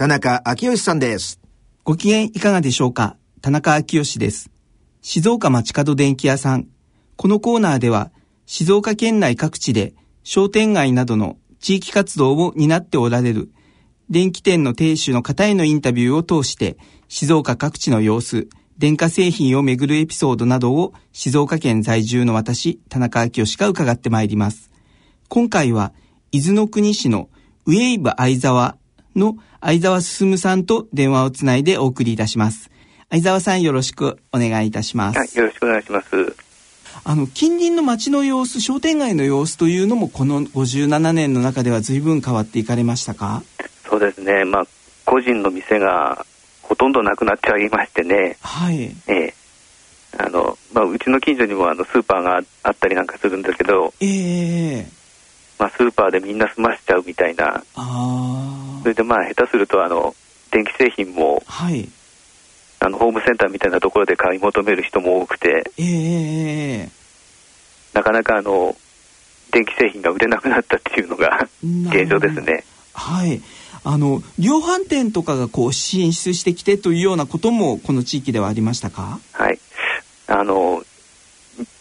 田中昭義さんです。ご機嫌いかがでしょうか？田中昭義です。静岡町角電気屋さん。このコーナーでは、静岡県内各地で商店街などの地域活動を担っておられる電気店の店主の方へのインタビューを通して、静岡各地の様子、電化製品をめぐるエピソードなどを静岡県在住の私、田中昭義が伺ってまいります。今回は、伊豆の国市のウェイブ相沢の相沢進さんと電話をつないでお送りいたします。相沢さんよろしくお願いいたします。はい、よろしくお願いします。あの、近隣の街の様子、商店街の様子というのもこの57年の中では随分変わっていかれましたか？そうですね、まあ、個人の店がほとんどなくなっちゃいましてね、はい。ええあのまあ、うちの近所にもあのスーパーがあったりなんかするんだけど、ええまあ、スーパーでみんな済ましちゃうみたいな、あそれでまあ下手するとあの電気製品もあ。はい。あのホームセンターみたいなところで買い求める人も多くて、ええなかなかあの電気製品が売れなくなったっていうのが現状ですね。はい。あの、量販店とかがこう進出してきてというようなこともこの地域ではありましたか？はい、あの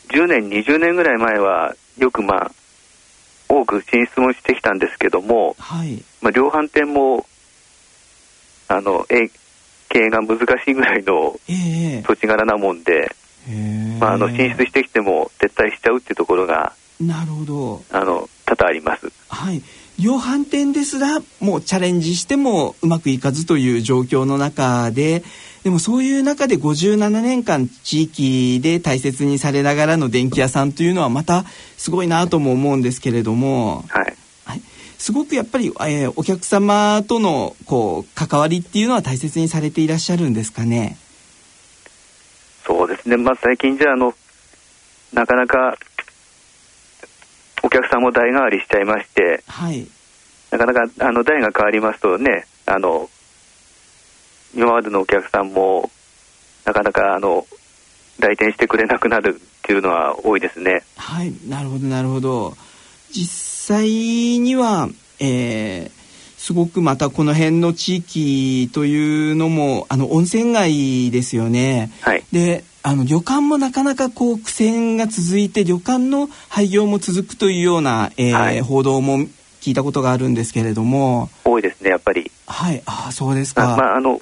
10年、20年ぐらい前は、よくまあ、多く進出もしてきたんですけども、はい。まあ、量販店も、あの、え経営が難しいぐらいのええ土地柄なもんで、へえまあ、あの進出してきても撤退しちゃうっていうところが、なるほど。あの、多々あります。はい。量販店ですらもうチャレンジしてもうまくいかずという状況の中ででもそういう中で57年間地域で大切にされながらの電気屋さんというのはまたすごいなとも思うんですけれども、はい。はい、すごくやっぱり、えーお客様とのこう関わりっていうのは大切にされていらっしゃるんですかね？そうですね、まあ、最近じゃあの、なかなかお客さんも代替わりしちゃいまして、はい。なかなかあの代が変わりますとね、あの今までのお客さんも、なかなかあの来店してくれなくなるっていうのは多いですね。はい、なるほど、なるほど。実際には、えーすごくまたこの辺の地域というのも、あの、温泉街ですよね。はい、で、あの、旅館もなかなかこう、苦戦が続いて、旅館の廃業も続くというような、えーはい報道も聞いたことがあるんですけれども、多いですね、やっぱり。はい、ああ、そうですか。あまあ、あの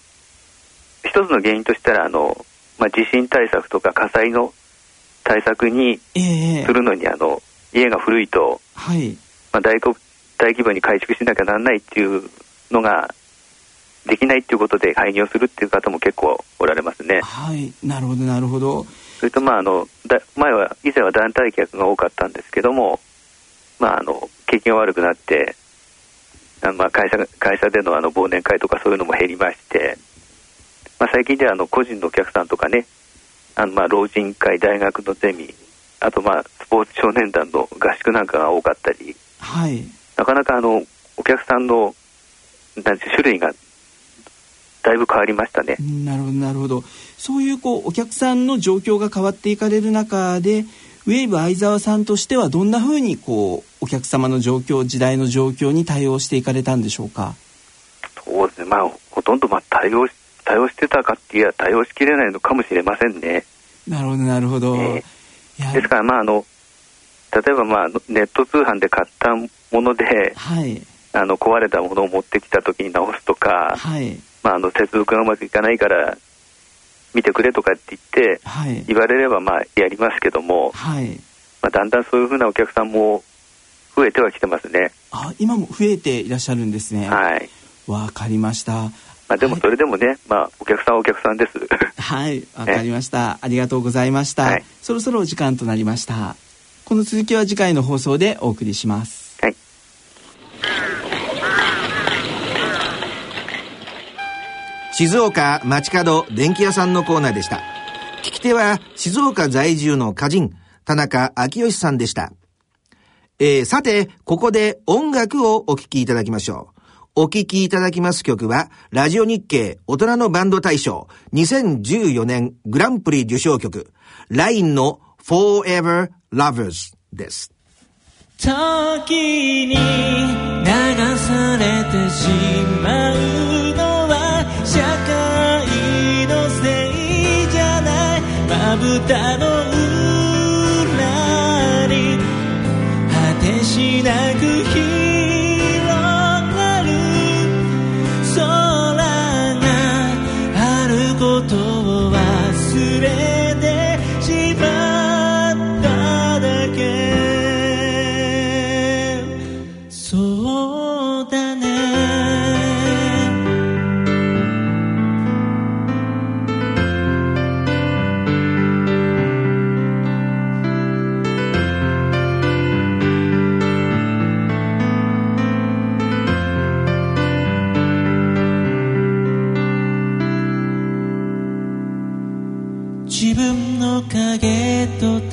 一つの原因としたらあの、まあ、地震対策とか火災の対策にええするのにあの家が古いと、はい。まあ、大こ大規模に改築しなきゃならないっていうのができないっていうことで廃業するっていう方も結構おられますね。はい、なるほど、なるほど。それとまああのだ前は以前は団体客が多かったんですけども、まああの景気が悪くなって、あのまあ会社が会社でのあの忘年会とかそういうのも減りまして、まあ最近ではあの個人のお客さんとかね、あのまあ老人会大学のゼミ、あとまあスポーツ少年団の合宿なんかが多かったり、はい。なかなかあのお客さんのなんていう種類がだいぶ変わりましたね。なるほどなるほど。そういうこうお客さんの状況が変わっていかれる中でウェーブ相沢さんとしてはどんなふうにこうお客様の状況時代の状況に対応していかれたんでしょうか？そうですね、まあ、ほとんどまあ対応し対応してたかっていや、対応しきれないのかもしれませんね。なるほどなるほど、え。いやですから、まあ、あの例えば、まあ、ネット通販で買ったものではい。あの壊れたものを持ってきた時に直すとか、はいまあ、あの接続がうまくいかないから見てくれとかって言ってはい言われればまあやりますけども、はいまあ、だんだんそういうふうなお客さんも増えてはきてますね。あ今も増えていらっしゃるんですねはいわかりましたまあ、でもそれでもね、まあ、お客さんはお客さんです。はい、わかりました。ありがとうございました、はいそろそろお時間となりました。この続きは次回の放送でお送りします。はい静岡町角電気屋さんのコーナーでした。聞き手は静岡在住の歌人、田中昭義さんでした。えー、さて、ここで音楽をお聴きいただきましょう。お聴きいただきます曲は、ラジオ日経大人のバンド大賞2014年グランプリ受賞曲、ラインの Forever Lovers です。時に流されてしまう社会のせいじゃない。まぶたの裏に果てしなく広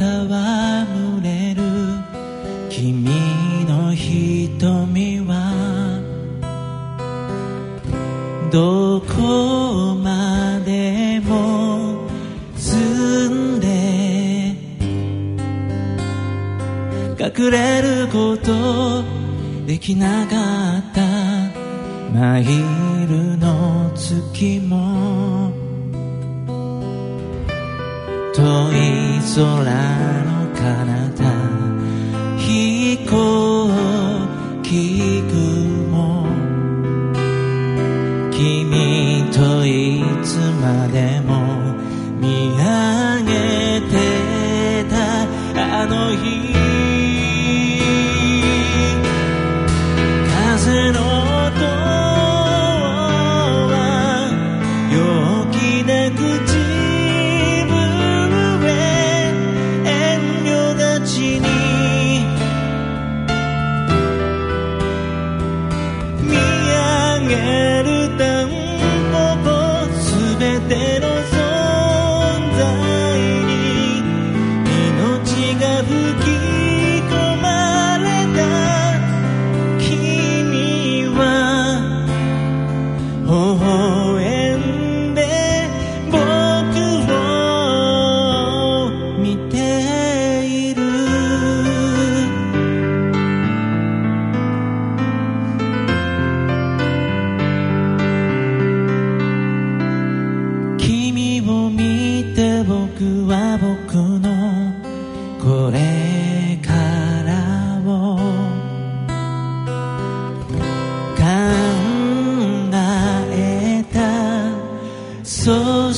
戯れる。君の瞳はどこまでも澄んで隠れることできなかった。マイルの月も遠い空の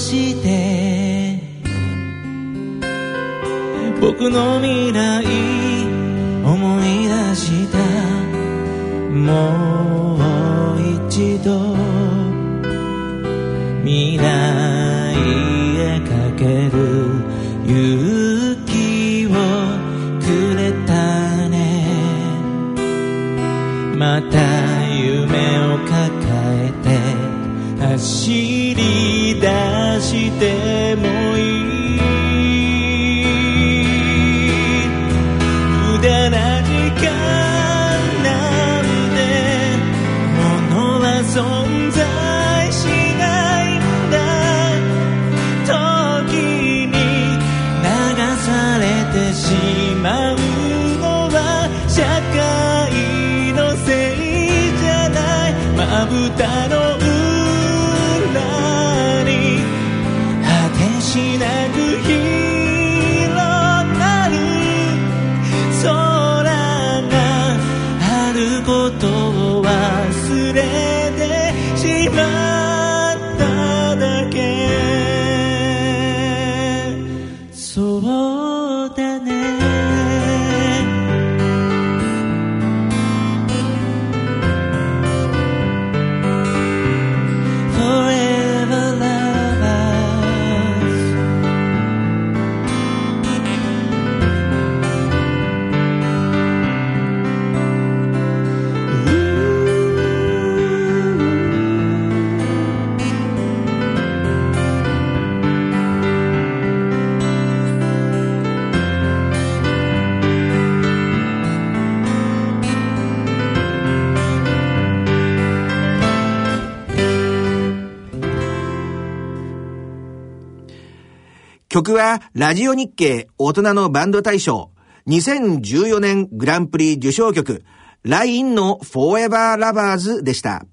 して。僕の未来思い出した。もう一度未来へかける勇まぶたの曲はラジオ日経大人のバンド大賞2014年グランプリ受賞曲 LINE の Forever Lovers でした。